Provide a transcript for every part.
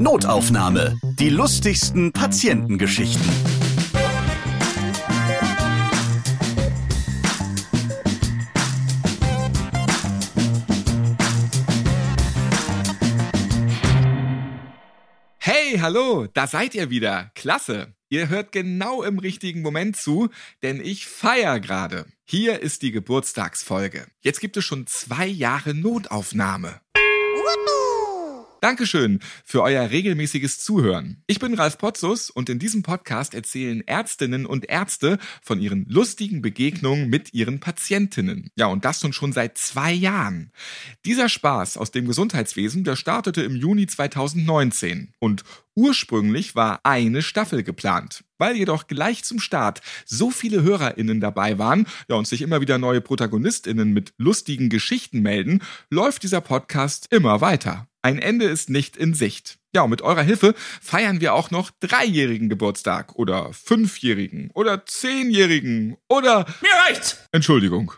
Notaufnahme. Die lustigsten Patientengeschichten. Hey, hallo, da seid ihr wieder. Klasse. Ihr hört genau im richtigen Moment zu, denn ich feier gerade. Hier ist die Geburtstagsfolge. Jetzt gibt es schon zwei Jahre Notaufnahme. Dankeschön für euer regelmäßiges Zuhören. Ich bin Ralf Potzus und in diesem Podcast erzählen Ärztinnen und Ärzte von ihren lustigen Begegnungen mit ihren Patientinnen. Ja, und das nun schon seit zwei Jahren. Dieser Spaß aus dem Gesundheitswesen, der startete im Juni 2019 und Ursprünglich war eine Staffel geplant. Weil jedoch gleich zum Start so viele HörerInnen dabei waren ja, und sich immer wieder neue ProtagonistInnen mit lustigen Geschichten melden, läuft dieser Podcast immer weiter. Ein Ende ist nicht in Sicht. Ja, und mit eurer Hilfe feiern wir auch noch dreijährigen Geburtstag oder fünfjährigen oder zehnjährigen oder... Mir reicht's! Entschuldigung.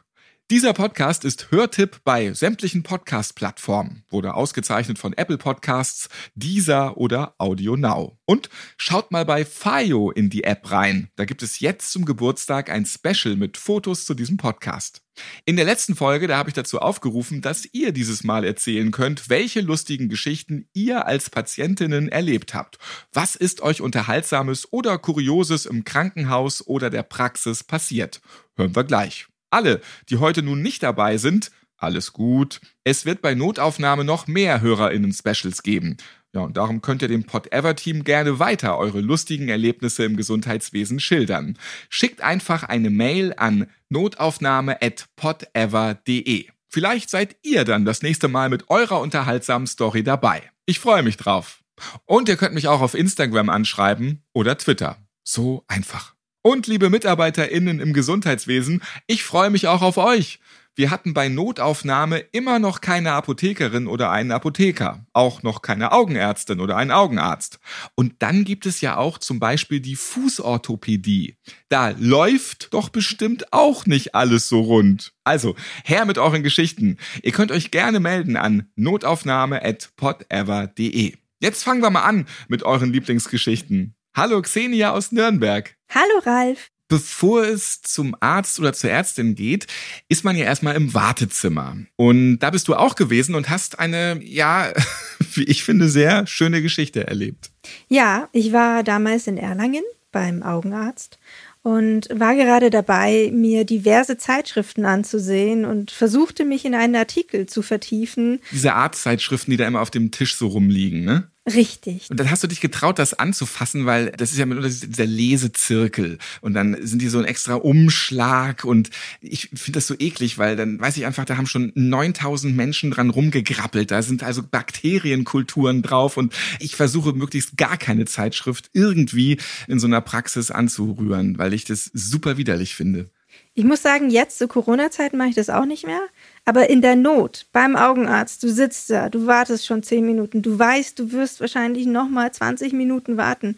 Dieser Podcast ist Hörtipp bei sämtlichen Podcast-Plattformen, wurde ausgezeichnet von Apple Podcasts, Deezer oder Audio Now. Und schaut mal bei Fayo in die App rein. Da gibt es jetzt zum Geburtstag ein Special mit Fotos zu diesem Podcast. In der letzten Folge, da habe ich dazu aufgerufen, dass ihr dieses Mal erzählen könnt, welche lustigen Geschichten ihr als Patientinnen erlebt habt. Was ist euch Unterhaltsames oder Kurioses im Krankenhaus oder der Praxis passiert? Hören wir gleich. Alle, die heute nun nicht dabei sind, alles gut. Es wird bei Notaufnahme noch mehr HörerInnen-Specials geben. Ja, und darum könnt ihr dem Pot-Ever-Team gerne weiter eure lustigen Erlebnisse im Gesundheitswesen schildern. Schickt einfach eine Mail an notaufnahme.potever.de. Vielleicht seid ihr dann das nächste Mal mit eurer unterhaltsamen Story dabei. Ich freue mich drauf. Und ihr könnt mich auch auf Instagram anschreiben oder Twitter. So einfach. Und liebe MitarbeiterInnen im Gesundheitswesen, ich freue mich auch auf euch. Wir hatten bei Notaufnahme immer noch keine Apothekerin oder einen Apotheker, auch noch keine Augenärztin oder einen Augenarzt. Und dann gibt es ja auch zum Beispiel die Fußorthopädie. Da läuft doch bestimmt auch nicht alles so rund. Also, her mit euren Geschichten. Ihr könnt euch gerne melden an notaufnahme.podever.de. Jetzt fangen wir mal an mit euren Lieblingsgeschichten. Hallo Xenia aus Nürnberg. Hallo Ralf. Bevor es zum Arzt oder zur Ärztin geht, ist man ja erstmal im Wartezimmer. Und da bist du auch gewesen und hast eine, ja, wie ich finde, sehr schöne Geschichte erlebt. Ja, ich war damals in Erlangen beim Augenarzt und war gerade dabei, mir diverse Zeitschriften anzusehen und versuchte mich in einen Artikel zu vertiefen. Diese Arztzeitschriften, die da immer auf dem Tisch so rumliegen, ne? Richtig. Und dann hast du dich getraut, das anzufassen, weil das ist ja mit dieser Lesezirkel und dann sind die so ein extra Umschlag und ich finde das so eklig, weil dann weiß ich einfach, da haben schon 9000 Menschen dran rumgegrappelt. Da sind also Bakterienkulturen drauf und ich versuche möglichst gar keine Zeitschrift irgendwie in so einer Praxis anzurühren, weil ich das super widerlich finde. Ich muss sagen, jetzt zu Corona-Zeiten mache ich das auch nicht mehr. Aber in der Not, beim Augenarzt, du sitzt da, du wartest schon zehn Minuten, du weißt, du wirst wahrscheinlich nochmal 20 Minuten warten.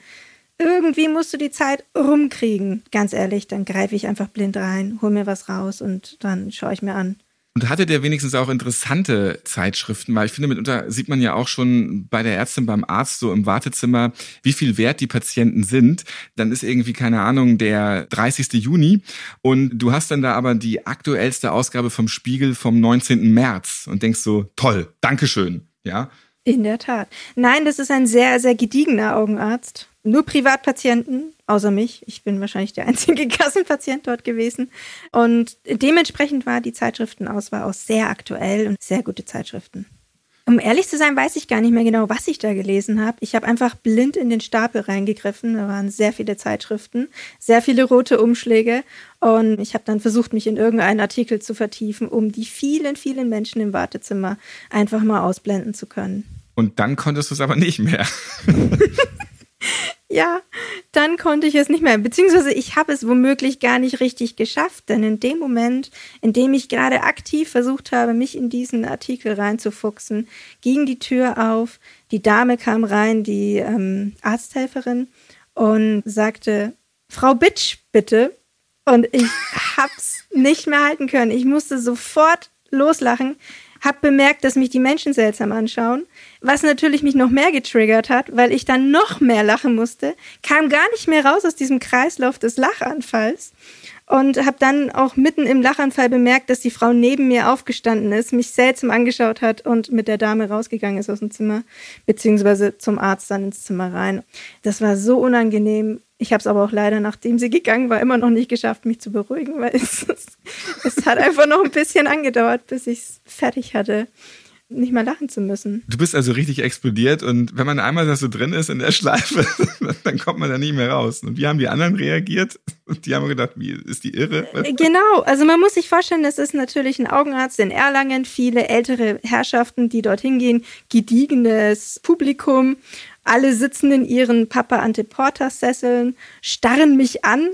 Irgendwie musst du die Zeit rumkriegen. Ganz ehrlich, dann greife ich einfach blind rein, hol mir was raus und dann schaue ich mir an. Und hatte der wenigstens auch interessante Zeitschriften? Weil ich finde, mitunter sieht man ja auch schon bei der Ärztin, beim Arzt so im Wartezimmer, wie viel wert die Patienten sind. Dann ist irgendwie, keine Ahnung, der 30. Juni und du hast dann da aber die aktuellste Ausgabe vom Spiegel vom 19. März und denkst so, toll, Dankeschön, ja. In der Tat. Nein, das ist ein sehr, sehr gediegener Augenarzt. Nur Privatpatienten, außer mich. Ich bin wahrscheinlich der einzige Kassenpatient dort gewesen. Und dementsprechend war die Zeitschriftenauswahl auch sehr aktuell und sehr gute Zeitschriften. Um ehrlich zu sein, weiß ich gar nicht mehr genau, was ich da gelesen habe. Ich habe einfach blind in den Stapel reingegriffen. Da waren sehr viele Zeitschriften, sehr viele rote Umschläge. Und ich habe dann versucht, mich in irgendeinen Artikel zu vertiefen, um die vielen, vielen Menschen im Wartezimmer einfach mal ausblenden zu können. Und dann konntest du es aber nicht mehr. ja, dann konnte ich es nicht mehr. Beziehungsweise ich habe es womöglich gar nicht richtig geschafft, denn in dem Moment, in dem ich gerade aktiv versucht habe, mich in diesen Artikel reinzufuchsen, ging die Tür auf, die Dame kam rein, die ähm, Arzthelferin, und sagte, Frau Bitch, bitte. Und ich hab's nicht mehr halten können. Ich musste sofort loslachen habe bemerkt, dass mich die Menschen seltsam anschauen, was natürlich mich noch mehr getriggert hat, weil ich dann noch mehr lachen musste, kam gar nicht mehr raus aus diesem Kreislauf des Lachanfalls und habe dann auch mitten im Lachanfall bemerkt, dass die Frau neben mir aufgestanden ist, mich seltsam angeschaut hat und mit der Dame rausgegangen ist aus dem Zimmer, beziehungsweise zum Arzt dann ins Zimmer rein. Das war so unangenehm. Ich habe es aber auch leider, nachdem sie gegangen war, immer noch nicht geschafft, mich zu beruhigen, weil es, es hat einfach noch ein bisschen angedauert, bis ich es fertig hatte nicht mehr lachen zu müssen. Du bist also richtig explodiert und wenn man einmal da so drin ist in der Schleife, dann kommt man da nicht mehr raus. Und wie haben die anderen reagiert? Und die haben gedacht, wie ist die irre? Äh, genau, also man muss sich vorstellen, das ist natürlich ein Augenarzt in Erlangen, viele ältere Herrschaften, die dorthin gehen, gediegenes Publikum. Alle sitzen in ihren Papa Anteporter Sesseln, starren mich an,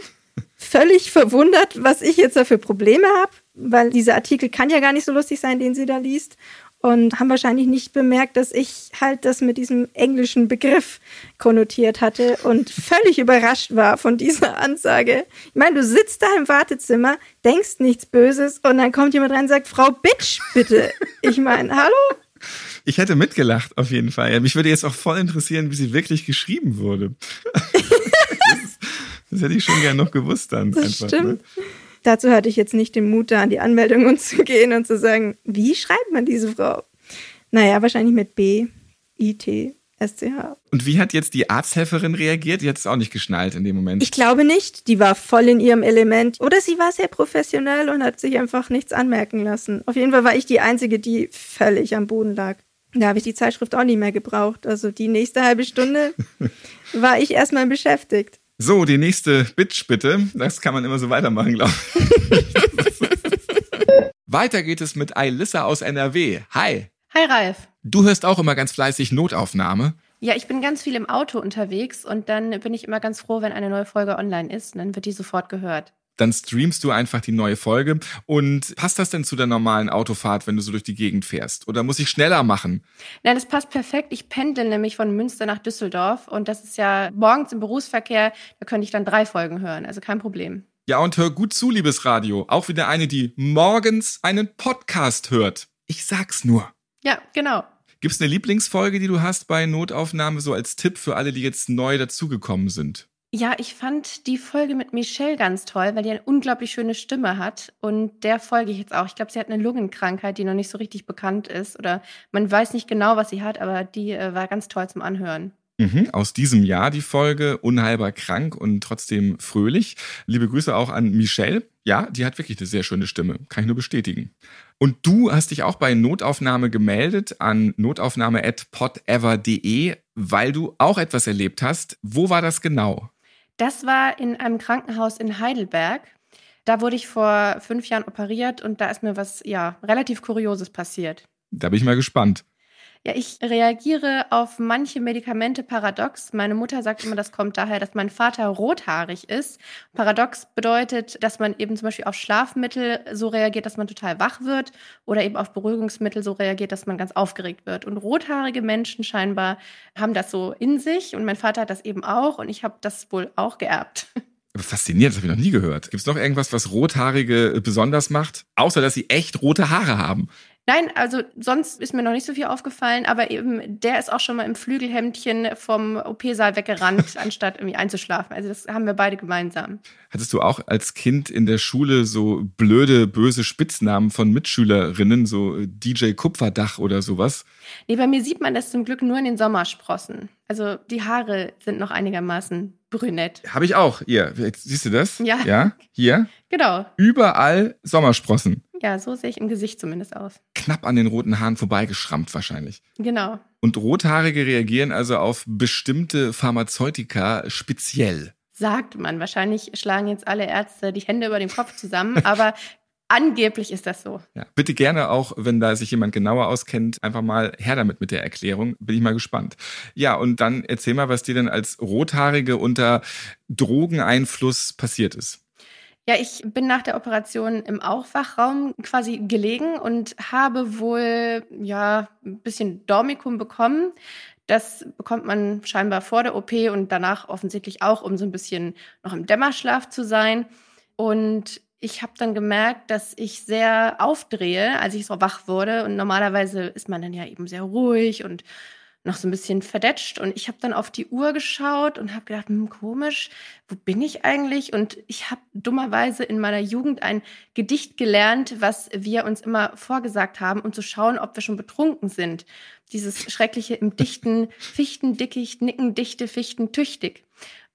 völlig verwundert, was ich jetzt da für Probleme habe, weil dieser Artikel kann ja gar nicht so lustig sein, den sie da liest und haben wahrscheinlich nicht bemerkt, dass ich halt das mit diesem englischen Begriff konnotiert hatte und völlig überrascht war von dieser Ansage. Ich meine, du sitzt da im Wartezimmer, denkst nichts Böses und dann kommt jemand rein und sagt, Frau Bitch, bitte. Ich meine, hallo? Ich hätte mitgelacht, auf jeden Fall. Mich würde jetzt auch voll interessieren, wie sie wirklich geschrieben wurde. das, das, hätte ich schon gern noch gewusst dann. Das einfach, ne? stimmt. Ne? Dazu hatte ich jetzt nicht den Mut, da an die Anmeldungen zu gehen und zu sagen, wie schreibt man diese Frau? Naja, wahrscheinlich mit B, I, T, SCH. Und wie hat jetzt die Arzthelferin reagiert? Die hat es auch nicht geschnallt in dem Moment. Ich glaube nicht. Die war voll in ihrem Element. Oder sie war sehr professionell und hat sich einfach nichts anmerken lassen. Auf jeden Fall war ich die Einzige, die völlig am Boden lag. Da habe ich die Zeitschrift auch nicht mehr gebraucht. Also die nächste halbe Stunde war ich erstmal beschäftigt. So, die nächste Bitch bitte. Das kann man immer so weitermachen, glaube ich. Weiter geht es mit Ailissa aus NRW. Hi. Hi Ralf. Du hörst auch immer ganz fleißig Notaufnahme. Ja, ich bin ganz viel im Auto unterwegs und dann bin ich immer ganz froh, wenn eine neue Folge online ist und dann wird die sofort gehört dann streamst du einfach die neue Folge. Und passt das denn zu der normalen Autofahrt, wenn du so durch die Gegend fährst? Oder muss ich schneller machen? Nein, das passt perfekt. Ich pendel nämlich von Münster nach Düsseldorf und das ist ja morgens im Berufsverkehr, da könnte ich dann drei Folgen hören, also kein Problem. Ja, und hör gut zu, liebes Radio. Auch wieder eine, die morgens einen Podcast hört. Ich sag's nur. Ja, genau. Gibt's eine Lieblingsfolge, die du hast bei Notaufnahme, so als Tipp für alle, die jetzt neu dazugekommen sind? Ja, ich fand die Folge mit Michelle ganz toll, weil die eine unglaublich schöne Stimme hat. Und der folge ich jetzt auch. Ich glaube, sie hat eine Lungenkrankheit, die noch nicht so richtig bekannt ist. Oder man weiß nicht genau, was sie hat, aber die äh, war ganz toll zum Anhören. Mhm, aus diesem Jahr die Folge Unheilbar krank und trotzdem fröhlich. Liebe Grüße auch an Michelle. Ja, die hat wirklich eine sehr schöne Stimme. Kann ich nur bestätigen. Und du hast dich auch bei Notaufnahme gemeldet an notaufnahme.podever.de, weil du auch etwas erlebt hast. Wo war das genau? Das war in einem Krankenhaus in Heidelberg. Da wurde ich vor fünf Jahren operiert und da ist mir was, ja, relativ Kurioses passiert. Da bin ich mal gespannt. Ja, ich reagiere auf manche Medikamente paradox. Meine Mutter sagt immer, das kommt daher, dass mein Vater rothaarig ist. Paradox bedeutet, dass man eben zum Beispiel auf Schlafmittel so reagiert, dass man total wach wird oder eben auf Beruhigungsmittel so reagiert, dass man ganz aufgeregt wird. Und rothaarige Menschen scheinbar haben das so in sich und mein Vater hat das eben auch und ich habe das wohl auch geerbt. Faszinierend, das habe ich noch nie gehört. Gibt es noch irgendwas, was Rothaarige besonders macht? Außer, dass sie echt rote Haare haben. Nein, also sonst ist mir noch nicht so viel aufgefallen, aber eben der ist auch schon mal im Flügelhemdchen vom OP-Saal weggerannt, anstatt irgendwie einzuschlafen. Also das haben wir beide gemeinsam. Hattest du auch als Kind in der Schule so blöde, böse Spitznamen von Mitschülerinnen, so DJ Kupferdach oder sowas? Nee, bei mir sieht man das zum Glück nur in den Sommersprossen. Also die Haare sind noch einigermaßen brünett. Habe ich auch. Hier, siehst du das? Ja. Ja, hier. Genau. Überall Sommersprossen. Ja, so sehe ich im Gesicht zumindest aus. Knapp an den roten Haaren vorbeigeschrammt wahrscheinlich. Genau. Und Rothaarige reagieren also auf bestimmte Pharmazeutika speziell. Sagt man. Wahrscheinlich schlagen jetzt alle Ärzte die Hände über den Kopf zusammen, aber Angeblich ist das so. Ja, bitte gerne auch, wenn da sich jemand genauer auskennt, einfach mal her damit mit der Erklärung. Bin ich mal gespannt. Ja, und dann erzähl mal, was dir denn als Rothaarige unter Drogeneinfluss passiert ist. Ja, ich bin nach der Operation im Aufwachraum quasi gelegen und habe wohl ja ein bisschen Dormikum bekommen. Das bekommt man scheinbar vor der OP und danach offensichtlich auch, um so ein bisschen noch im Dämmerschlaf zu sein. Und ich habe dann gemerkt, dass ich sehr aufdrehe, als ich so wach wurde. Und normalerweise ist man dann ja eben sehr ruhig und noch so ein bisschen verdetscht. Und ich habe dann auf die Uhr geschaut und habe gedacht, hm, komisch, wo bin ich eigentlich? Und ich habe dummerweise in meiner Jugend ein Gedicht gelernt, was wir uns immer vorgesagt haben, um zu schauen, ob wir schon betrunken sind. Dieses schreckliche im dichten Fichtendickicht, Nickendichte, Fichtentüchtig.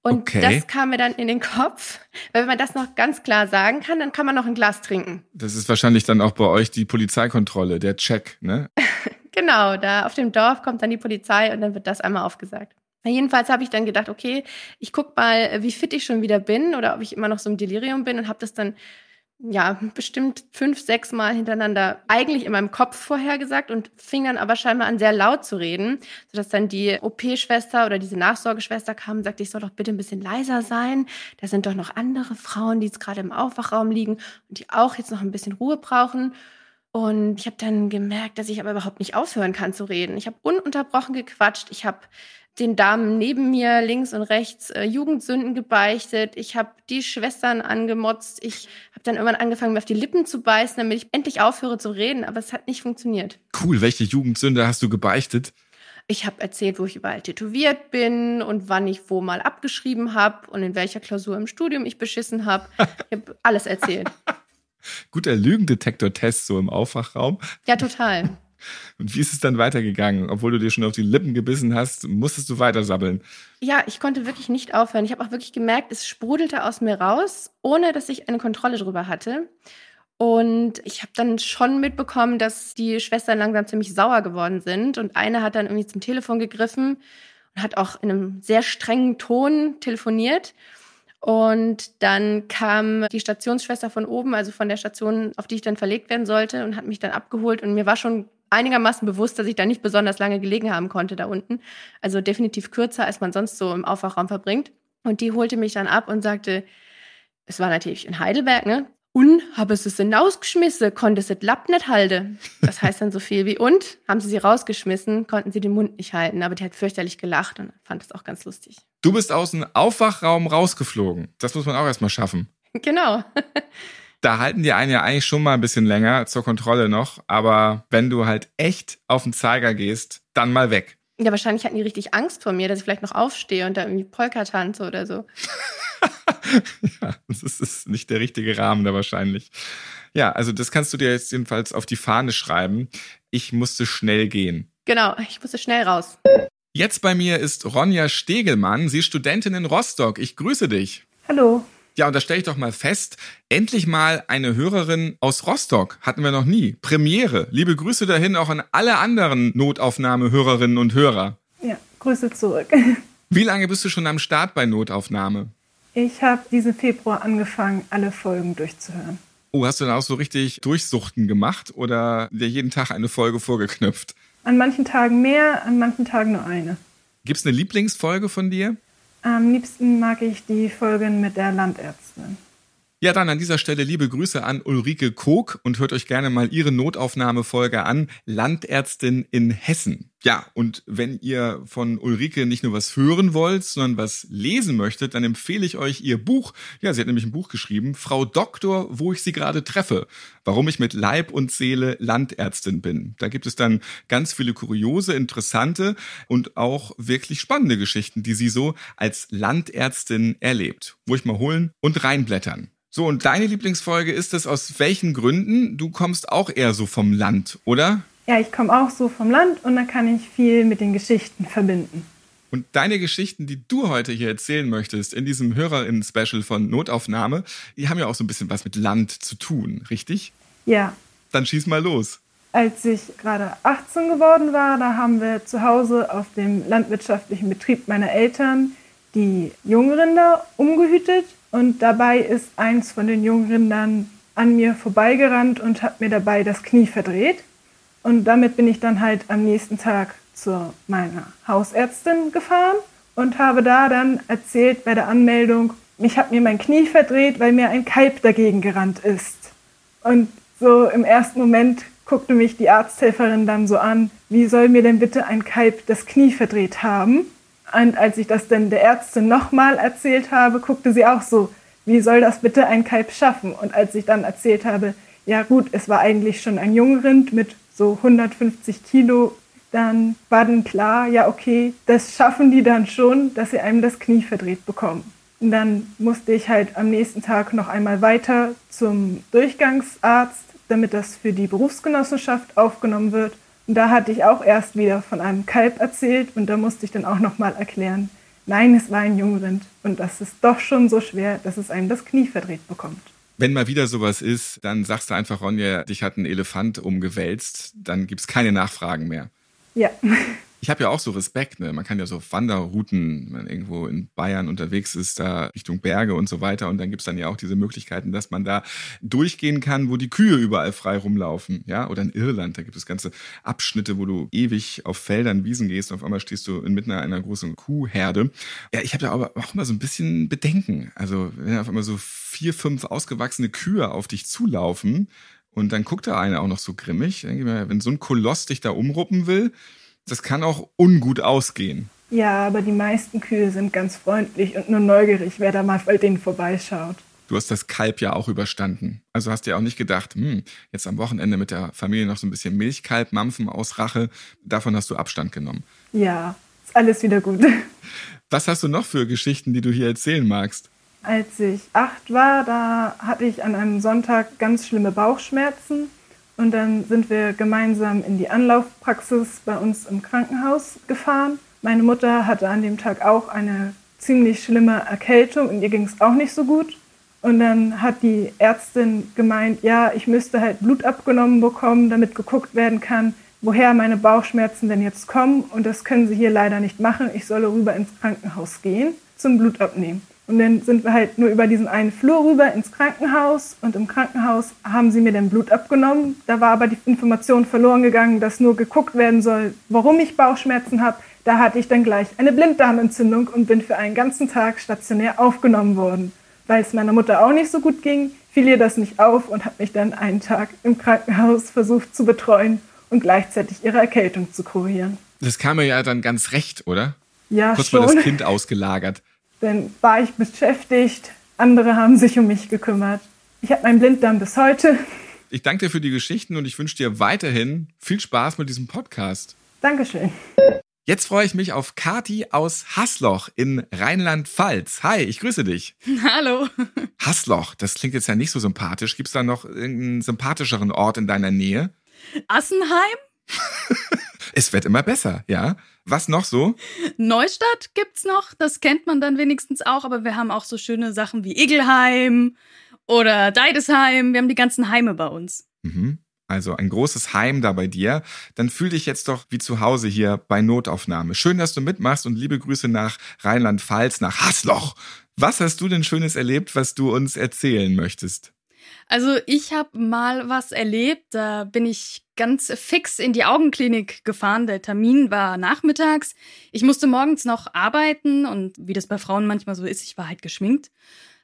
Und Okay. das kam mir dann in den Kopf. Weil wenn man das noch ganz klar sagen kann, dann kann man noch ein Glas trinken. Das ist wahrscheinlich dann auch bei euch die Polizeikontrolle, der Check, ne? Genau, da auf dem Dorf kommt dann die Polizei und dann wird das einmal aufgesagt. Jedenfalls habe ich dann gedacht, okay, ich guck mal, wie fit ich schon wieder bin oder ob ich immer noch so im Delirium bin und habe das dann ja bestimmt fünf, sechs Mal hintereinander eigentlich in meinem Kopf vorhergesagt und fing dann aber scheinbar an sehr laut zu reden, sodass dann die OP-Schwester oder diese Nachsorgeschwester kam und sagte, ich soll doch bitte ein bisschen leiser sein. Da sind doch noch andere Frauen, die jetzt gerade im Aufwachraum liegen und die auch jetzt noch ein bisschen Ruhe brauchen. Und ich habe dann gemerkt, dass ich aber überhaupt nicht aufhören kann zu reden. Ich habe ununterbrochen gequatscht. Ich habe den Damen neben mir links und rechts äh, Jugendsünden gebeichtet. Ich habe die Schwestern angemotzt. Ich habe dann irgendwann angefangen, mir auf die Lippen zu beißen, damit ich endlich aufhöre zu reden. Aber es hat nicht funktioniert. Cool, welche Jugendsünde hast du gebeichtet? Ich habe erzählt, wo ich überall tätowiert bin und wann ich wo mal abgeschrieben habe und in welcher Klausur im Studium ich beschissen habe. Ich habe alles erzählt. Guter Lügendetektor-Test so im Aufwachraum. Ja, total. Und wie ist es dann weitergegangen? Obwohl du dir schon auf die Lippen gebissen hast, musstest du weiter sabbeln. Ja, ich konnte wirklich nicht aufhören. Ich habe auch wirklich gemerkt, es sprudelte aus mir raus, ohne dass ich eine Kontrolle drüber hatte. Und ich habe dann schon mitbekommen, dass die Schwestern langsam ziemlich sauer geworden sind. Und eine hat dann irgendwie zum Telefon gegriffen und hat auch in einem sehr strengen Ton telefoniert. Und dann kam die Stationsschwester von oben, also von der Station, auf die ich dann verlegt werden sollte, und hat mich dann abgeholt. Und mir war schon einigermaßen bewusst, dass ich da nicht besonders lange gelegen haben konnte da unten. Also definitiv kürzer, als man sonst so im Aufwachraum verbringt. Und die holte mich dann ab und sagte, es war natürlich in Heidelberg, ne? Und habe es es hinausgeschmissen, konnte es das Lapp nicht halten. Das heißt dann so viel wie und, haben sie sie rausgeschmissen, konnten sie den Mund nicht halten. Aber die hat fürchterlich gelacht und fand es auch ganz lustig. Du bist aus dem Aufwachraum rausgeflogen. Das muss man auch erstmal schaffen. Genau. Da halten die einen ja eigentlich schon mal ein bisschen länger zur Kontrolle noch, aber wenn du halt echt auf den Zeiger gehst, dann mal weg. Ja, wahrscheinlich hatten die richtig Angst vor mir, dass ich vielleicht noch aufstehe und da irgendwie Polka tanze oder so. ja, das ist, nicht der richtige Rahmen da wahrscheinlich. Ja, also das kannst du dir jetzt jedenfalls auf die Fahne schreiben. Ich musste schnell gehen. Genau, ich musste schnell raus. Jetzt bei mir ist Ronja Stegelmann. Sie ist Studentin in Rostock. Ich grüße dich. Hallo. Ja, und da stelle ich doch mal fest, endlich mal eine Hörerin aus Rostock. Hatten wir noch nie. Premiere. Liebe Grüße dahin auch an alle anderen Notaufnahme-Hörerinnen und Hörer. Ja, Grüße zurück. Wie lange bist du schon am Start bei Notaufnahme? Ich habe diesen Februar angefangen, alle Folgen durchzuhören. Oh, hast du dann auch so richtig Durchsuchten gemacht oder dir jeden Tag eine Folge vorgeknüpft? An manchen Tagen mehr, an manchen Tagen nur eine. Gibt's eine Lieblingsfolge von dir? Am liebsten mag ich die Folgen mit der Landärztin. Ja, dann an dieser Stelle liebe Grüße an Ulrike Kog und hört euch gerne mal ihre Notaufnahmefolge an, Landärztin in Hessen. Ja, und wenn ihr von Ulrike nicht nur was hören wollt, sondern was lesen möchtet, dann empfehle ich euch ihr Buch. Ja, sie hat nämlich ein Buch geschrieben, Frau Doktor, wo ich sie gerade treffe. Warum ich mit Leib und Seele Landärztin bin. Da gibt es dann ganz viele kuriose, interessante und auch wirklich spannende Geschichten, die sie so als Landärztin erlebt. Wo ich mal holen und reinblättern. So, und deine Lieblingsfolge ist es aus welchen Gründen? Du kommst auch eher so vom Land, oder? Ja, ich komme auch so vom Land und da kann ich viel mit den Geschichten verbinden. Und deine Geschichten, die du heute hier erzählen möchtest, in diesem HörerInnen-Special von Notaufnahme, die haben ja auch so ein bisschen was mit Land zu tun, richtig? Ja, Dann schieß mal los. als ich gerade 18 geworden war, da haben wir zu Hause auf dem landwirtschaftlichen Betrieb meiner Eltern die Jungrinder umgehütet und dabei ist eins von den Jungrindern an mir vorbeigerannt und hat mir dabei das Knie verdreht. Und damit bin ich dann halt am nächsten Tag zu meiner Hausärztin gefahren und habe da dann erzählt bei der Anmeldung, mich hat mir mein Knie verdreht, weil mir ein Kalb dagegen gerannt ist. Und so im ersten Moment guckte mich die Arzthelferin dann so an, wie soll mir denn bitte ein Kalb das Knie verdreht haben? Und als ich das dann der Ärztin nochmal erzählt habe, guckte sie auch so, wie soll das bitte ein Kalb schaffen? Und als ich dann erzählt habe, ja gut, es war eigentlich schon ein Jungrind mit so 150 Kilo, dann war dann klar, ja okay, das schaffen die dann schon, dass sie einem das Knie verdreht bekommen. Und dann musste ich halt am nächsten Tag noch einmal weiter zum Durchgangsarzt, damit das für die Berufsgenossenschaft aufgenommen wird. Und da hatte ich auch erst wieder von einem Kalb erzählt und da musste ich dann auch noch mal erklären, nein, es war ein Jungrind und das ist doch schon so schwer, dass es einem das Knie verdreht bekommt. Wenn mal wieder sowas ist, dann sagst du einfach, Ronja, dich hat ein Elefant umgewälzt, dann gibt's keine Nachfragen mehr. Ja. Ich habe ja auch so Respekt, ne? Man kann ja so Wanderrouten, wenn man irgendwo in Bayern unterwegs ist, da Richtung Berge und so weiter. Und dann gibt's dann ja auch diese Möglichkeiten, dass man da durchgehen kann, wo die Kühe überall frei rumlaufen. Ja, oder in Irland, da gibt es ganze Abschnitte, wo du ewig auf Feldern, Wiesen gehst und auf einmal stehst du inmitten einer großen Kuhherde. Ja, ich habe da aber auch immer so ein bisschen Bedenken. Also, wenn auf einmal so vier, fünf ausgewachsene Kühe auf dich zulaufen, und dann guckt da einer auch noch so grimmig. Denke ich mir, wenn so ein Koloss dich da umruppen will, das kann auch ungut ausgehen. Ja, aber die meisten Kühe sind ganz freundlich und nur neugierig, wer da mal bei denen vorbeischaut. Du hast das Kalb ja auch überstanden. Also hast dir auch nicht gedacht, hm, jetzt am Wochenende mit der Familie noch so ein bisschen Milchkalb mampfen aus Rache. Davon hast du Abstand genommen. Ja, ist alles wieder gut. Was hast du noch für Geschichten, die du hier erzählen magst? Als ich acht war, da hatte ich an einem Sonntag ganz schlimme Bauchschmerzen und dann sind wir gemeinsam in die Anlaufpraxis bei uns im Krankenhaus gefahren. Meine Mutter hatte an dem Tag auch eine ziemlich schlimme Erkältung und ihr ging es auch nicht so gut. Und dann hat die Ärztin gemeint, ja, ich müsste halt Blut abgenommen bekommen, damit geguckt werden kann, woher meine Bauchschmerzen denn jetzt kommen. Und das können sie hier leider nicht machen. Ich solle rüber ins Krankenhaus gehen zum Blut abnehmen. Und dann sind wir halt nur über diesen einen Flur rüber ins Krankenhaus und im Krankenhaus haben sie mir dann Blut abgenommen. Da war aber die Information verloren gegangen, dass nur geguckt werden soll, warum ich Bauchschmerzen habe. Da hatte ich dann gleich eine Blinddarmentzündung und bin für einen ganzen Tag stationär aufgenommen worden. Weil es meiner Mutter auch nicht so gut ging, fiel ihr das nicht auf und hat mich dann einen Tag im Krankenhaus versucht zu betreuen und gleichzeitig ihre Erkältung zu kurieren. Das kam mir ja dann ganz recht, oder? Ja, Kurz schon. mal das Kind ausgelagert. Dann war ich beschäftigt, andere haben sich um mich gekümmert. Ich habe meinen Blinddarm bis heute. Ich danke dir für die Geschichten und ich wünsche dir weiterhin viel Spaß mit diesem Podcast. Dankeschön. Jetzt freue ich mich auf Kati aus Hasloch in Rheinland-Pfalz. Hi, ich grüße dich. Hallo. Hasloch, das klingt jetzt ja nicht so sympathisch. Gibt es da noch irgendeinen sympathischeren Ort in deiner Nähe? Assenheim? Es wird immer besser, ja. Was noch so? Neustadt gibt's noch, das kennt man dann wenigstens auch, aber wir haben auch so schöne Sachen wie Igelheim oder Deidesheim. Wir haben die ganzen Heime bei uns. Mhm. Also ein großes Heim da bei dir. Dann fühl dich jetzt doch wie zu Hause hier bei Notaufnahme. Schön, dass du mitmachst und liebe Grüße nach Rheinland-Pfalz, nach Hasloch. Was hast du denn Schönes erlebt, was du uns erzählen möchtest? Also ich habe mal was erlebt, da bin ich ganz fix in die Augenklinik gefahren. Der Termin war nachmittags. Ich musste morgens noch arbeiten und wie das bei Frauen manchmal so ist, ich war halt geschminkt.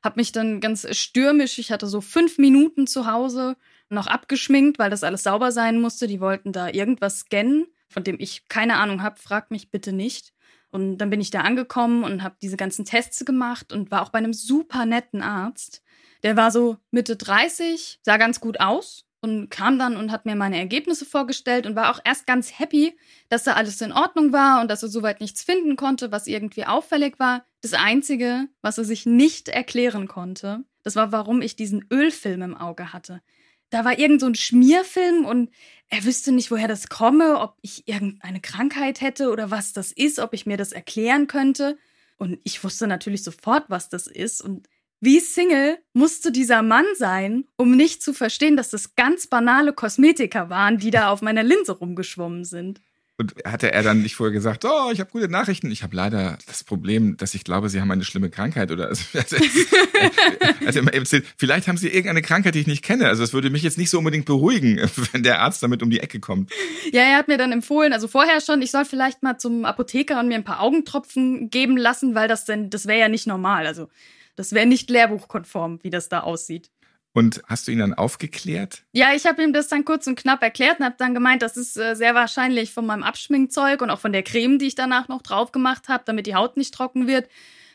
Hab mich dann ganz stürmisch, ich hatte so fünf Minuten zu Hause noch abgeschminkt, weil das alles sauber sein musste. Die wollten da irgendwas scannen, von dem ich keine Ahnung habe. Frag mich bitte nicht. Und dann bin ich da angekommen und habe diese ganzen Tests gemacht und war auch bei einem super netten Arzt. Der war so Mitte 30, sah ganz gut aus und kam dann und hat mir meine Ergebnisse vorgestellt und war auch erst ganz happy, dass da alles in Ordnung war und dass er soweit nichts finden konnte, was irgendwie auffällig war. Das Einzige, was er sich nicht erklären konnte, das war, warum ich diesen Ölfilm im Auge hatte. Da war irgend so ein Schmierfilm und er wüsste nicht, woher das komme, ob ich irgendeine Krankheit hätte oder was das ist, ob ich mir das erklären könnte. Und ich wusste natürlich sofort, was das ist und wie Single musste dieser Mann sein, um nicht zu verstehen, dass das ganz banale Kosmetika waren, die da auf meiner Linse rumgeschwommen sind. Und hatte er dann nicht vorher gesagt, oh, ich habe gute Nachrichten. Ich habe leider das Problem, dass ich glaube, Sie haben eine schlimme Krankheit oder also, also, also erzählt, vielleicht haben Sie irgendeine Krankheit, die ich nicht kenne. Also es würde mich jetzt nicht so unbedingt beruhigen, wenn der Arzt damit um die Ecke kommt. Ja, er hat mir dann empfohlen, also vorher schon, ich soll vielleicht mal zum Apotheker und mir ein paar Augentropfen geben lassen, weil das denn, das wäre ja nicht normal. Also das wäre nicht lehrbuchkonform, wie das da aussieht. Und hast du ihn dann aufgeklärt? Ja, ich habe ihm das dann kurz und knapp erklärt und habe dann gemeint, das ist äh, sehr wahrscheinlich von meinem Abschminkzeug und auch von der Creme, die ich danach noch drauf gemacht habe, damit die Haut nicht trocken wird.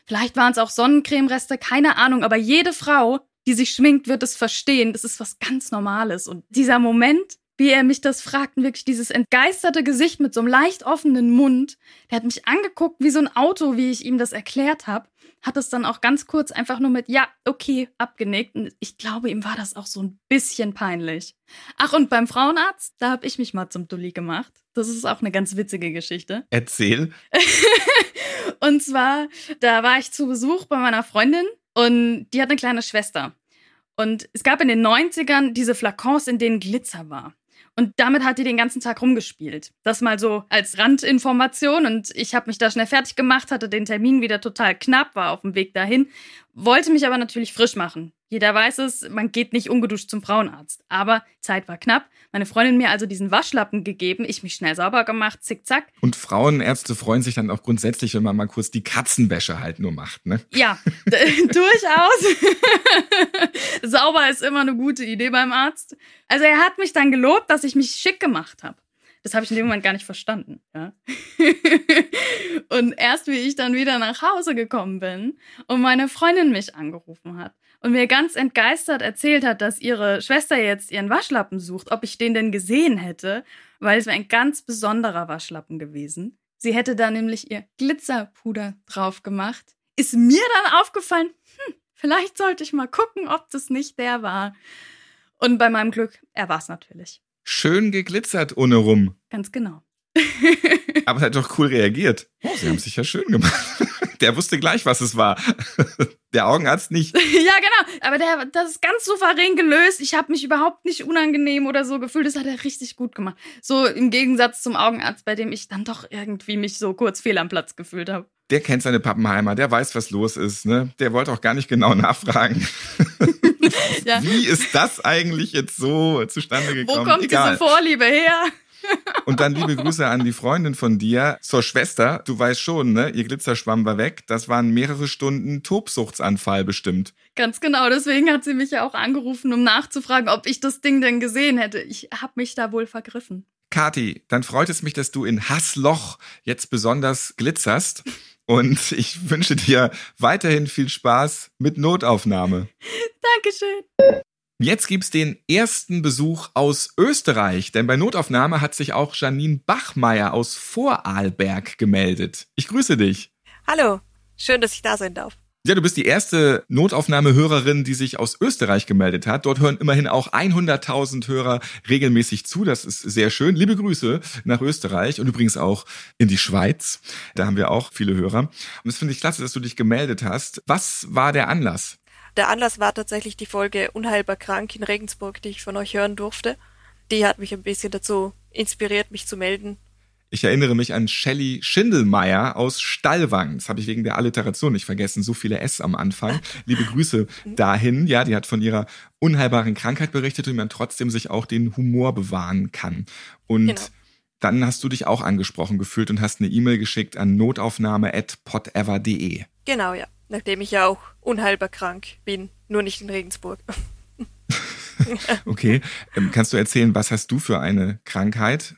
Vielleicht waren es auch Sonnencremereste, keine Ahnung, aber jede Frau, die sich schminkt, wird es verstehen. Das ist was ganz Normales. Und dieser Moment, wie er mich das fragt, wirklich dieses entgeisterte Gesicht mit so einem leicht offenen Mund, der hat mich angeguckt wie so ein Auto, wie ich ihm das erklärt habe, hat es dann auch ganz kurz einfach nur mit ja, okay, abgenickt. Und ich glaube, ihm war das auch so ein bisschen peinlich. Ach, und beim Frauenarzt, da habe ich mich mal zum Dulli gemacht. Das ist auch eine ganz witzige Geschichte. Erzähl. und zwar, da war ich zu Besuch bei meiner Freundin und die hat eine kleine Schwester. Und es gab in den 90ern diese Flakons, in denen Glitzer war. Und damit hat die den ganzen Tag rumgespielt. Das mal so als Randinformation. Und ich habe mich da schnell fertig gemacht, hatte den Termin wieder total knapp, war auf dem Weg dahin, wollte mich aber natürlich frisch machen. Jeder weiß es, man geht nicht ungeduscht zum Frauenarzt. Aber Zeit war knapp. Meine Freundin mir also diesen Waschlappen gegeben, ich mich schnell sauber gemacht, zickzack. Und Frauenärzte freuen sich dann auch grundsätzlich, wenn man mal kurz die Katzenwäsche halt nur macht, ne? Ja, durchaus. Sauber ist immer eine gute Idee beim Arzt. Also er hat mich dann gelobt, dass ich mich schick gemacht habe. Das habe ich in dem Moment gar nicht verstanden. Ja? und erst wie ich dann wieder nach Hause gekommen bin und meine Freundin mich angerufen hat und mir ganz entgeistert erzählt hat, dass ihre Schwester jetzt ihren Waschlappen sucht, ob ich den denn gesehen hätte, weil es wäre ein ganz besonderer Waschlappen gewesen. Sie hätte da nämlich ihr Glitzerpuder drauf gemacht. Ist mir dann aufgefallen, hm, vielleicht sollte ich mal gucken, ob das nicht der war. Und bei meinem Glück, er war es natürlich. Schön geglitzert ohne rum. Ganz genau. Aber er hat doch cool reagiert. Oh, sie haben sich ja schön gemacht. Der wusste gleich, was es war. Der Augenarzt nicht. ja, genau. Aber der, das ist ganz souverän gelöst. Ich habe mich überhaupt nicht unangenehm oder so gefühlt. Das hat er richtig gut gemacht. So im Gegensatz zum Augenarzt, bei dem ich dann doch irgendwie mich so kurz fehl am Platz gefühlt habe. Der kennt seine Pappenheimer, der weiß, was los ist. Ne? Der wollte auch gar nicht genau nachfragen. ja. Wie ist das eigentlich jetzt so zustande gekommen? Wo kommt Egal. diese Vorliebe her? Und dann liebe Grüße an die Freundin von dir, zur Schwester. Du weißt schon, ne? Ihr Glitzerschwamm war weg. Das waren mehrere Stunden Tobsuchtsanfall bestimmt. Ganz genau. Deswegen hat sie mich ja auch angerufen, um nachzufragen, ob ich das Ding denn gesehen hätte. Ich habe mich da wohl vergriffen. Kati, dann freut es mich, dass du in Hassloch jetzt besonders glitzerst. Und ich wünsche dir weiterhin viel Spaß mit Notaufnahme. Dankeschön. Jetzt gibt's den ersten Besuch aus Österreich, denn bei Notaufnahme hat sich auch Janine Bachmeier aus Vorarlberg gemeldet. Ich grüße dich. Hallo, schön, dass ich da sein darf. Ja, du bist die erste Notaufnahmehörerin, die sich aus Österreich gemeldet hat. Dort hören immerhin auch 100.000 Hörer regelmäßig zu. Das ist sehr schön. Liebe Grüße nach Österreich und übrigens auch in die Schweiz. Da haben wir auch viele Hörer. Und das finde ich klasse, dass du dich gemeldet hast. Was war der Anlass? Der Anlass war tatsächlich die Folge Unheilbar krank in Regensburg, die ich von euch hören durfte. Die hat mich ein bisschen dazu inspiriert, mich zu melden ich erinnere mich an Shelley Schindelmeier aus Stallwang. Das habe ich wegen der Alliteration nicht vergessen. So viele S am Anfang. Liebe Grüße dahin. Ja, die hat von ihrer unheilbaren Krankheit berichtet, wie man trotzdem sich auch den Humor bewahren kann. Und genau. dann hast du dich auch angesprochen gefühlt und hast eine E-Mail geschickt an notaufnahme.potever.de. Genau, ja. Nachdem ich ja auch unheilbar krank bin, nur nicht in Regensburg. okay. Ähm, kannst du erzählen, was hast du für eine Krankheit?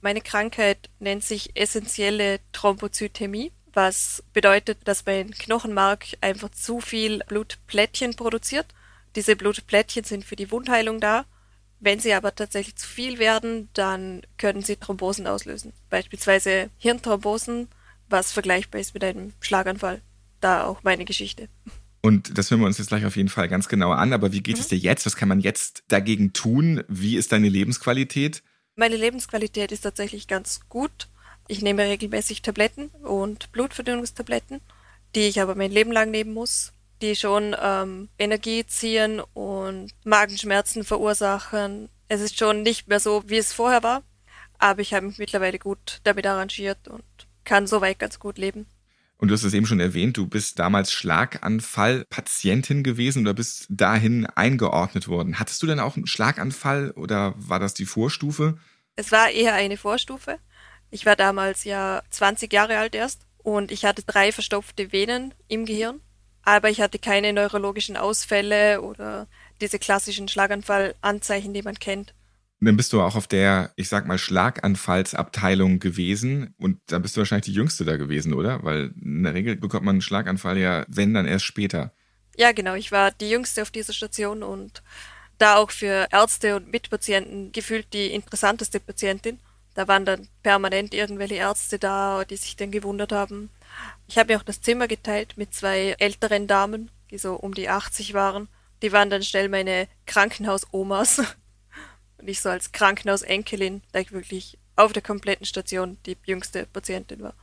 Meine Krankheit nennt sich essentielle Thrombozytämie, was bedeutet, dass mein Knochenmark einfach zu viel Blutplättchen produziert. Diese Blutplättchen sind für die Wundheilung da. Wenn sie aber tatsächlich zu viel werden, dann können sie Thrombosen auslösen. Beispielsweise Hirnthrombosen, was vergleichbar ist mit einem Schlaganfall. Da auch meine Geschichte. Und das hören wir uns jetzt gleich auf jeden Fall ganz genau an. Aber wie geht mhm. es dir jetzt? Was kann man jetzt dagegen tun? Wie ist deine Lebensqualität? Meine Lebensqualität ist tatsächlich ganz gut. Ich nehme regelmäßig Tabletten und Blutverdünnungstabletten, die ich aber mein Leben lang nehmen muss, die schon ähm, Energie ziehen und Magenschmerzen verursachen. Es ist schon nicht mehr so, wie es vorher war, aber ich habe mich mittlerweile gut damit arrangiert und kann soweit ganz gut leben. Und du hast es eben schon erwähnt, du bist damals Schlaganfall-Patientin gewesen oder bist dahin eingeordnet worden. Hattest du denn auch einen Schlaganfall oder war das die Vorstufe? Es war eher eine Vorstufe. Ich war damals ja 20 Jahre alt erst und ich hatte drei verstopfte Venen im Gehirn, aber ich hatte keine neurologischen Ausfälle oder diese klassischen Schlaganfallanzeichen, die man kennt. Dann bist du auch auf der, ich sag mal, Schlaganfallsabteilung gewesen und da bist du wahrscheinlich die Jüngste da gewesen, oder? Weil in der Regel bekommt man einen Schlaganfall ja, wenn, dann erst später. Ja, genau. Ich war die Jüngste auf dieser Station und da auch für Ärzte und Mitpatienten gefühlt die interessanteste Patientin. Da waren dann permanent irgendwelche Ärzte da, die sich dann gewundert haben. Ich habe mir auch das Zimmer geteilt mit zwei älteren Damen, die so um die 80 waren. Die waren dann schnell meine Krankenhausomas. Und ich so als Krankenhausenkelin, da ich wirklich auf der kompletten Station die jüngste Patientin war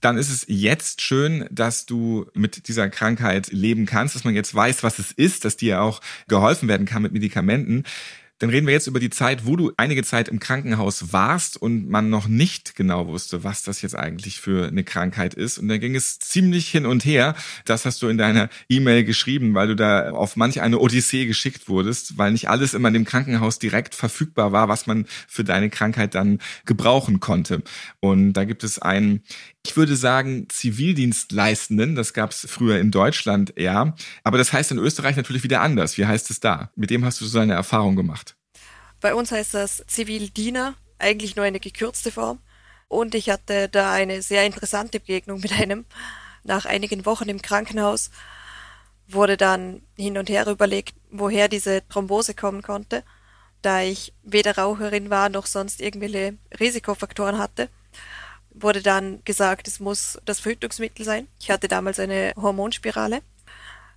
dann ist es jetzt schön, dass du mit dieser Krankheit leben kannst, dass man jetzt weiß, was es ist, dass dir auch geholfen werden kann mit Medikamenten. Dann reden wir jetzt über die Zeit, wo du einige Zeit im Krankenhaus warst und man noch nicht genau wusste, was das jetzt eigentlich für eine Krankheit ist. Und da ging es ziemlich hin und her. Das hast du in deiner E-Mail geschrieben, weil du da auf manch eine Odyssee geschickt wurdest, weil nicht alles immer in dem Krankenhaus direkt verfügbar war, was man für deine Krankheit dann gebrauchen konnte. Und da gibt es einen ich würde sagen, Zivildienstleistenden, das gab es früher in Deutschland eher, aber das heißt in Österreich natürlich wieder anders. Wie heißt es da? Mit dem hast du so eine Erfahrung gemacht. Bei uns heißt das Zivildiener, eigentlich nur eine gekürzte Form. Und ich hatte da eine sehr interessante Begegnung mit einem. Nach einigen Wochen im Krankenhaus wurde dann hin und her überlegt, woher diese Thrombose kommen konnte, da ich weder Raucherin war noch sonst irgendwelche Risikofaktoren hatte wurde dann gesagt, es muss das Verhütungsmittel sein. Ich hatte damals eine Hormonspirale.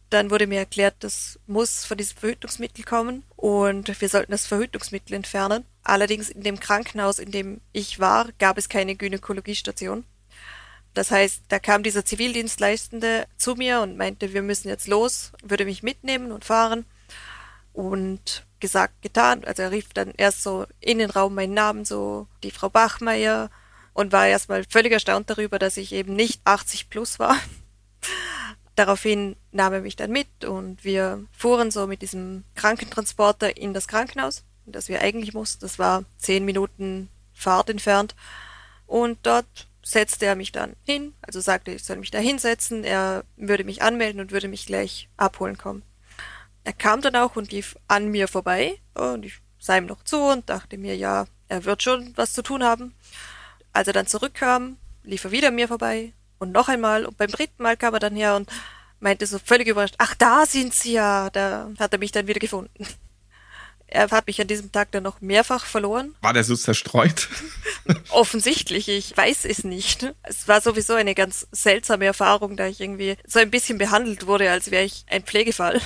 Dann wurde mir erklärt, das muss von diesem Verhütungsmittel kommen und wir sollten das Verhütungsmittel entfernen. Allerdings in dem Krankenhaus, in dem ich war, gab es keine Gynäkologiestation. Das heißt, da kam dieser Zivildienstleistende zu mir und meinte, wir müssen jetzt los, würde mich mitnehmen und fahren. Und gesagt, getan. Also er rief dann erst so in den Raum meinen Namen, so die Frau Bachmeier, und war erstmal völlig erstaunt darüber, dass ich eben nicht 80 plus war. Daraufhin nahm er mich dann mit und wir fuhren so mit diesem Krankentransporter in das Krankenhaus, das wir eigentlich mussten. Das war zehn Minuten Fahrt entfernt. Und dort setzte er mich dann hin, also sagte, ich soll mich da hinsetzen, er würde mich anmelden und würde mich gleich abholen kommen. Er kam dann auch und lief an mir vorbei und ich sah ihm noch zu und dachte mir, ja, er wird schon was zu tun haben. Als er dann zurückkam, lief er wieder an mir vorbei und noch einmal und beim dritten Mal kam er dann her und meinte so völlig überrascht, ach, da sind sie ja, da hat er mich dann wieder gefunden. Er hat mich an diesem Tag dann noch mehrfach verloren. War der so zerstreut? Offensichtlich, ich weiß es nicht. Es war sowieso eine ganz seltsame Erfahrung, da ich irgendwie so ein bisschen behandelt wurde, als wäre ich ein Pflegefall.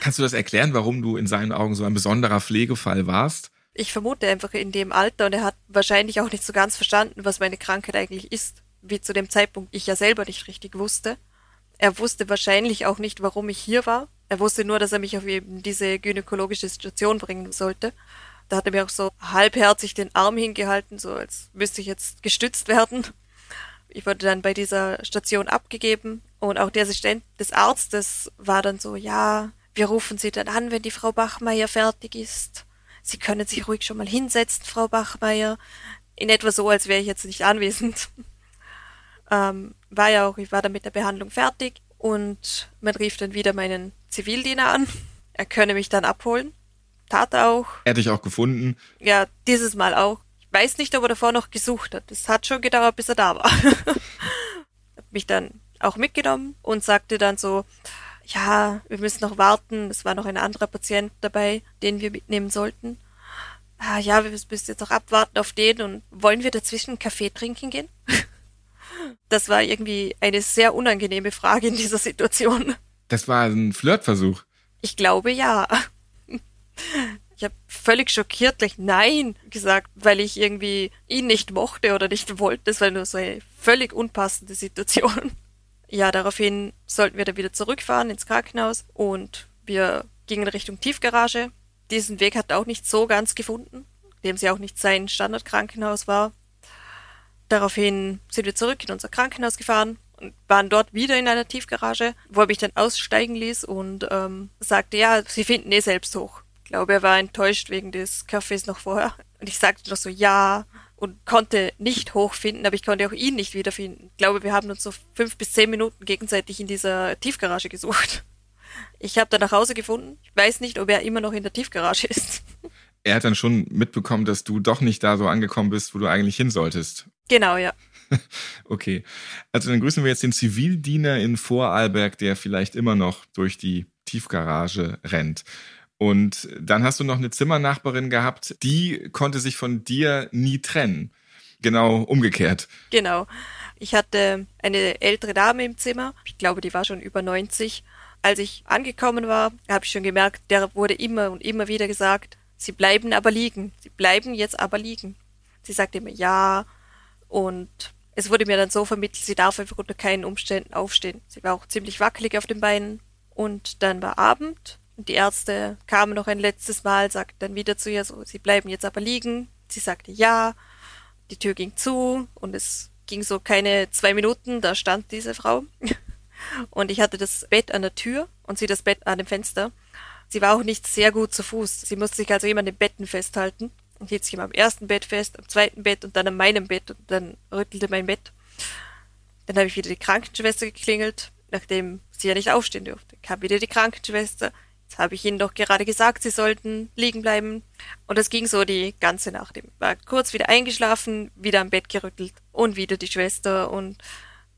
Kannst du das erklären, warum du in seinen Augen so ein besonderer Pflegefall warst? Ich vermute einfach in dem Alter und er hat wahrscheinlich auch nicht so ganz verstanden, was meine Krankheit eigentlich ist, wie zu dem Zeitpunkt ich ja selber nicht richtig wusste. Er wusste wahrscheinlich auch nicht, warum ich hier war. Er wusste nur, dass er mich auf eben diese gynäkologische Station bringen sollte. Da hat er mir auch so halbherzig den Arm hingehalten, so als müsste ich jetzt gestützt werden. Ich wurde dann bei dieser Station abgegeben und auch der Assistent des Arztes war dann so, ja, wir rufen Sie dann an, wenn die Frau Bachmeier fertig ist. Sie können sich ruhig schon mal hinsetzen, Frau Bachmeier. In etwa so, als wäre ich jetzt nicht anwesend. ähm, war ja auch, ich war dann mit der Behandlung fertig und man rief dann wieder meinen Zivildiener an. Er könne mich dann abholen. Tat er auch. Er hat dich auch gefunden. Ja, dieses Mal auch. Ich weiß nicht, ob er davor noch gesucht hat. Es hat schon gedauert, bis er da war. hat mich dann auch mitgenommen und sagte dann so, ja, wir müssen noch warten. Es war noch ein anderer Patient dabei, den wir mitnehmen sollten. Ah, ja, wir müssen jetzt noch abwarten auf den und wollen wir dazwischen Kaffee trinken gehen? Das war irgendwie eine sehr unangenehme Frage in dieser Situation. Das war ein Flirtversuch. Ich glaube ja. Ich habe völlig schockiert gleich Nein gesagt, weil ich irgendwie ihn nicht mochte oder nicht wollte. Das war nur so eine völlig unpassende Situation. Ja, daraufhin sollten wir dann wieder zurückfahren ins Krankenhaus und wir gingen Richtung Tiefgarage. Diesen Weg hat er auch nicht so ganz gefunden, dem sie auch nicht sein Standardkrankenhaus war. Daraufhin sind wir zurück in unser Krankenhaus gefahren und waren dort wieder in einer Tiefgarage, wo er mich dann aussteigen ließ und ähm, sagte, ja, sie finden eh selbst hoch. Ich glaube, er war enttäuscht wegen des Kaffees noch vorher. Und ich sagte noch so, ja, und konnte nicht hochfinden, aber ich konnte auch ihn nicht wiederfinden. Ich glaube, wir haben uns so fünf bis zehn Minuten gegenseitig in dieser Tiefgarage gesucht. Ich habe dann nach Hause gefunden. Ich weiß nicht, ob er immer noch in der Tiefgarage ist. er hat dann schon mitbekommen, dass du doch nicht da so angekommen bist, wo du eigentlich hin solltest. Genau, ja. okay. Also dann grüßen wir jetzt den Zivildiener in Vorarlberg, der vielleicht immer noch durch die Tiefgarage rennt. Und dann hast du noch eine Zimmernachbarin gehabt, die konnte sich von dir nie trennen. Genau umgekehrt. Genau. Ich hatte eine ältere Dame im Zimmer. Ich glaube, die war schon über 90. Als ich angekommen war, habe ich schon gemerkt, der wurde immer und immer wieder gesagt, Sie bleiben aber liegen. Sie bleiben jetzt aber liegen. Sie sagte immer ja und es wurde mir dann so vermittelt, sie darf einfach unter keinen Umständen aufstehen. Sie war auch ziemlich wackelig auf den Beinen und dann war Abend die Ärzte kamen noch ein letztes Mal, sagten dann wieder zu ihr so, sie bleiben jetzt aber liegen. Sie sagte ja. Die Tür ging zu und es ging so keine zwei Minuten, da stand diese Frau. Und ich hatte das Bett an der Tür und sie das Bett an dem Fenster. Sie war auch nicht sehr gut zu Fuß. Sie musste sich also immer an den Betten festhalten und hielt sich immer am ersten Bett fest, am zweiten Bett und dann an meinem Bett und dann rüttelte mein Bett. Dann habe ich wieder die Krankenschwester geklingelt, nachdem sie ja nicht aufstehen durfte. Kam wieder die Krankenschwester. Jetzt habe ich ihnen doch gerade gesagt, sie sollten liegen bleiben. Und das ging so die ganze Nacht. Ich war kurz wieder eingeschlafen, wieder am Bett gerüttelt und wieder die Schwester und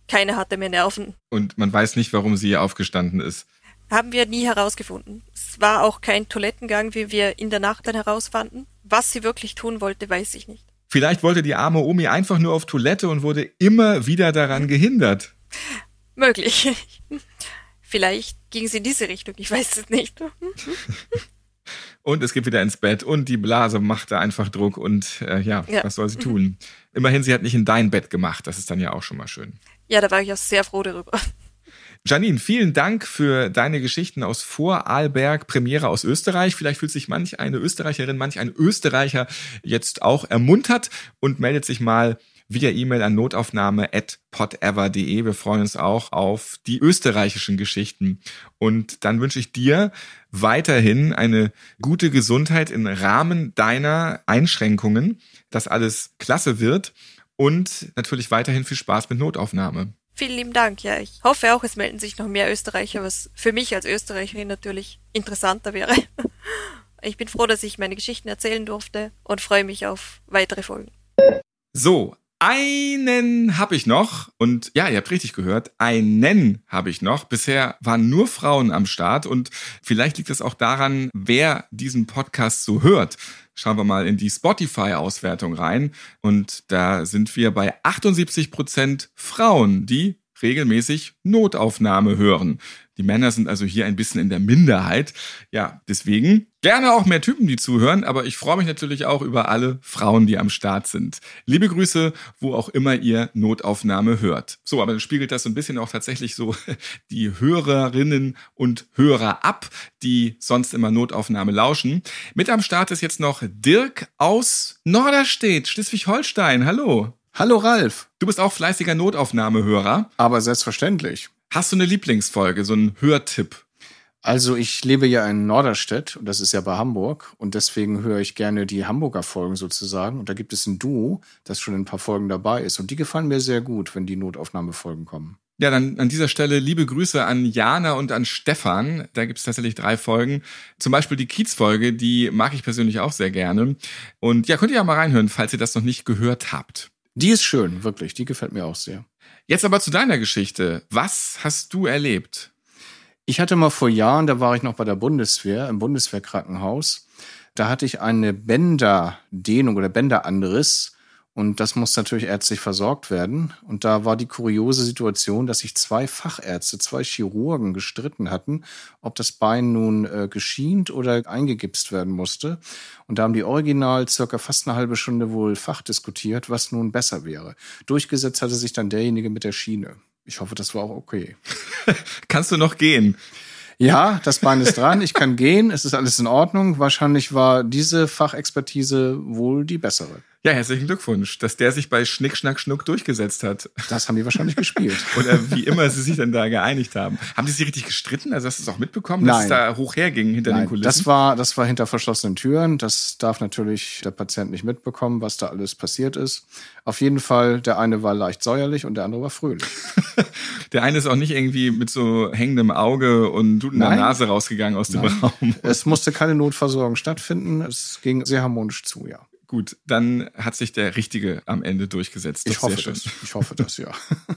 keiner hatte mehr Nerven. Und man weiß nicht, warum sie aufgestanden ist. Haben wir nie herausgefunden. Es war auch kein Toilettengang, wie wir in der Nacht dann herausfanden. Was sie wirklich tun wollte, weiß ich nicht. Vielleicht wollte die arme Omi einfach nur auf Toilette und wurde immer wieder daran gehindert. Möglich. Vielleicht ging sie in diese Richtung, ich weiß es nicht. und es geht wieder ins Bett und die Blase machte einfach Druck und äh, ja, ja, was soll sie tun? Immerhin, sie hat nicht in dein Bett gemacht, das ist dann ja auch schon mal schön. Ja, da war ich auch sehr froh darüber. Janine, vielen Dank für deine Geschichten aus Vorarlberg, Premiere aus Österreich. Vielleicht fühlt sich manch eine Österreicherin, manch ein Österreicher jetzt auch ermuntert und meldet sich mal via E-Mail an notaufnahme.podever.de. Wir freuen uns auch auf die österreichischen Geschichten. Und dann wünsche ich dir weiterhin eine gute Gesundheit im Rahmen deiner Einschränkungen, dass alles klasse wird und natürlich weiterhin viel Spaß mit Notaufnahme. Vielen lieben Dank. Ja, ich hoffe auch, es melden sich noch mehr Österreicher, was für mich als Österreicherin natürlich interessanter wäre. Ich bin froh, dass ich meine Geschichten erzählen durfte und freue mich auf weitere Folgen. So, einen habe ich noch und ja, ihr habt richtig gehört, einen habe ich noch. Bisher waren nur Frauen am Start und vielleicht liegt es auch daran, wer diesen Podcast so hört. Schauen wir mal in die Spotify-Auswertung rein und da sind wir bei 78 Prozent Frauen, die regelmäßig Notaufnahme hören. Die Männer sind also hier ein bisschen in der Minderheit. Ja, deswegen gerne auch mehr Typen, die zuhören, aber ich freue mich natürlich auch über alle Frauen, die am Start sind. Liebe Grüße, wo auch immer ihr Notaufnahme hört. So, aber dann spiegelt das so ein bisschen auch tatsächlich so die Hörerinnen und Hörer ab, die sonst immer Notaufnahme lauschen. Mit am Start ist jetzt noch Dirk aus Norderstedt, Schleswig-Holstein. Hallo. Hallo Ralf. Du bist auch fleißiger Notaufnahmehörer. Aber selbstverständlich. Hast du eine Lieblingsfolge, so einen Hörtipp? Also ich lebe ja in Norderstedt und das ist ja bei Hamburg und deswegen höre ich gerne die Hamburger Folgen sozusagen und da gibt es ein Duo, das schon in ein paar Folgen dabei ist und die gefallen mir sehr gut, wenn die Notaufnahmefolgen kommen. Ja, dann an dieser Stelle liebe Grüße an Jana und an Stefan. Da gibt es tatsächlich drei Folgen. Zum Beispiel die Kiez-Folge, die mag ich persönlich auch sehr gerne. Und ja, könnt ihr ja mal reinhören, falls ihr das noch nicht gehört habt. Die ist schön, wirklich. Die gefällt mir auch sehr. Jetzt aber zu deiner Geschichte. Was hast du erlebt? Ich hatte mal vor Jahren, da war ich noch bei der Bundeswehr, im Bundeswehrkrankenhaus. Da hatte ich eine Bänderdehnung oder Bänderanriss und das muss natürlich ärztlich versorgt werden. Und da war die kuriose Situation, dass sich zwei Fachärzte, zwei Chirurgen gestritten hatten, ob das Bein nun äh, geschient oder eingegipst werden musste. Und da haben die original circa fast eine halbe Stunde wohl fachdiskutiert, was nun besser wäre. Durchgesetzt hatte sich dann derjenige mit der Schiene. Ich hoffe, das war auch okay. Kannst du noch gehen? Ja, das Bein ist dran, ich kann gehen, es ist alles in Ordnung. Wahrscheinlich war diese Fachexpertise wohl die bessere. Ja, herzlichen Glückwunsch, dass der sich bei Schnick, Schnack, Schnuck durchgesetzt hat. Das haben die wahrscheinlich gespielt. Oder wie immer sie sich dann da geeinigt haben. Haben die sich richtig gestritten? Also hast du es auch mitbekommen, dass Nein. es da hoch herging hinter Nein, den Kulissen? das war, das war hinter verschlossenen Türen. Das darf natürlich der Patient nicht mitbekommen, was da alles passiert ist. Auf jeden Fall, der eine war leicht säuerlich und der andere war fröhlich. der eine ist auch nicht irgendwie mit so hängendem Auge und blutender Nein. Nase rausgegangen aus dem Raum. Es musste keine Notversorgung stattfinden. Es ging sehr harmonisch zu, ja. Gut, dann hat sich der Richtige am Ende durchgesetzt. Das Ich hoffe das. Ich hoffe das, ja.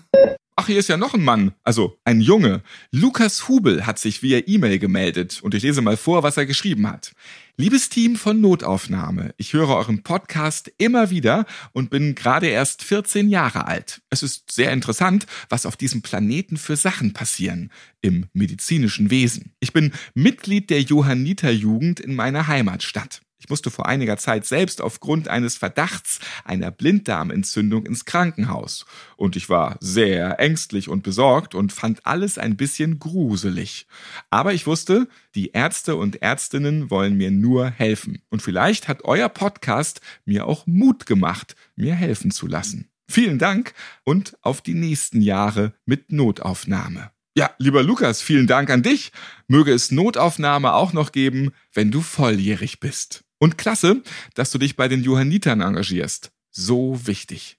Ach, hier ist ja noch ein Mann, also ein Junge. Lukas Hubel hat sich via E-Mail gemeldet und ich lese mal vor, was er geschrieben hat. Liebes Team von Notaufnahme, ich höre euren Podcast immer wieder und bin gerade erst 14 Jahre alt. Es ist sehr interessant, was auf diesem Planeten für Sachen passieren im medizinischen Wesen. Ich bin Mitglied der Johanniterjugend in meiner Heimatstadt. Ich musste vor einiger Zeit selbst aufgrund eines Verdachts einer Blinddarmentzündung ins Krankenhaus. Und ich war sehr ängstlich und besorgt und fand alles ein bisschen gruselig. Aber ich wusste, die Ärzte und Ärztinnen wollen mir nur helfen. Und vielleicht hat euer Podcast mir auch Mut gemacht, mir helfen zu lassen. Vielen Dank und auf die nächsten Jahre mit Notaufnahme. Ja, lieber Lukas, vielen Dank an dich. Möge es Notaufnahme auch noch geben, wenn du volljährig bist. Und klasse, dass du dich bei den Johannitern engagierst. So wichtig.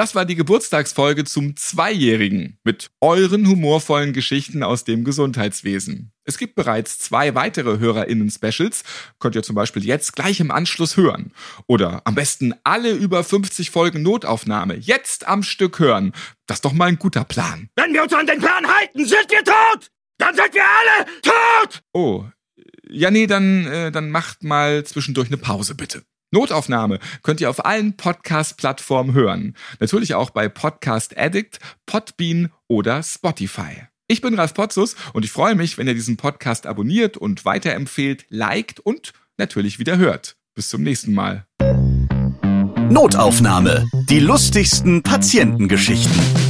Das war die Geburtstagsfolge zum Zweijährigen mit euren humorvollen Geschichten aus dem Gesundheitswesen. Es gibt bereits zwei weitere HörerInnen-Specials, könnt ihr zum Beispiel jetzt gleich im Anschluss hören. Oder am besten alle über 50 Folgen Notaufnahme jetzt am Stück hören. Das ist doch mal ein guter Plan. Wenn wir uns an den Plan halten, sind wir tot! Dann sind wir alle tot! Oh, ja, nee, dann, äh, dann macht mal zwischendurch eine Pause, bitte. Notaufnahme könnt ihr auf allen Podcast-Plattformen hören. Natürlich auch bei Podcast Addict, Podbean oder Spotify. Ich bin Ralf Potzus und ich freue mich, wenn ihr diesen Podcast abonniert und weiterempfehlt, liked und natürlich wieder hört. Bis zum nächsten Mal. Notaufnahme. Die lustigsten Patientengeschichten.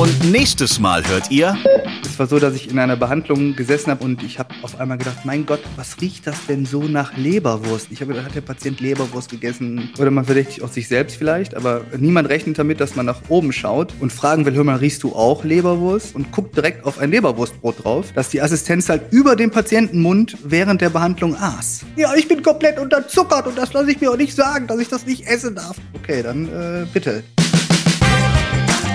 Und nächstes Mal hört ihr... Es war so, dass ich in einer Behandlung gesessen habe und ich habe auf einmal gedacht, mein Gott, was riecht das denn so nach Leberwurst? Ich habe gedacht, hat der Patient Leberwurst gegessen? Oder man verdächtigt auch sich selbst vielleicht, aber niemand rechnet damit, dass man nach oben schaut und fragen will, hör mal, riechst du auch Leberwurst? Und guckt direkt auf ein Leberwurstbrot drauf, dass die Assistenz halt über den Patientenmund während der Behandlung aß. Ja, ich bin komplett unterzuckert und das lasse ich mir auch nicht sagen, dass ich das nicht essen darf. Okay, dann äh, bitte.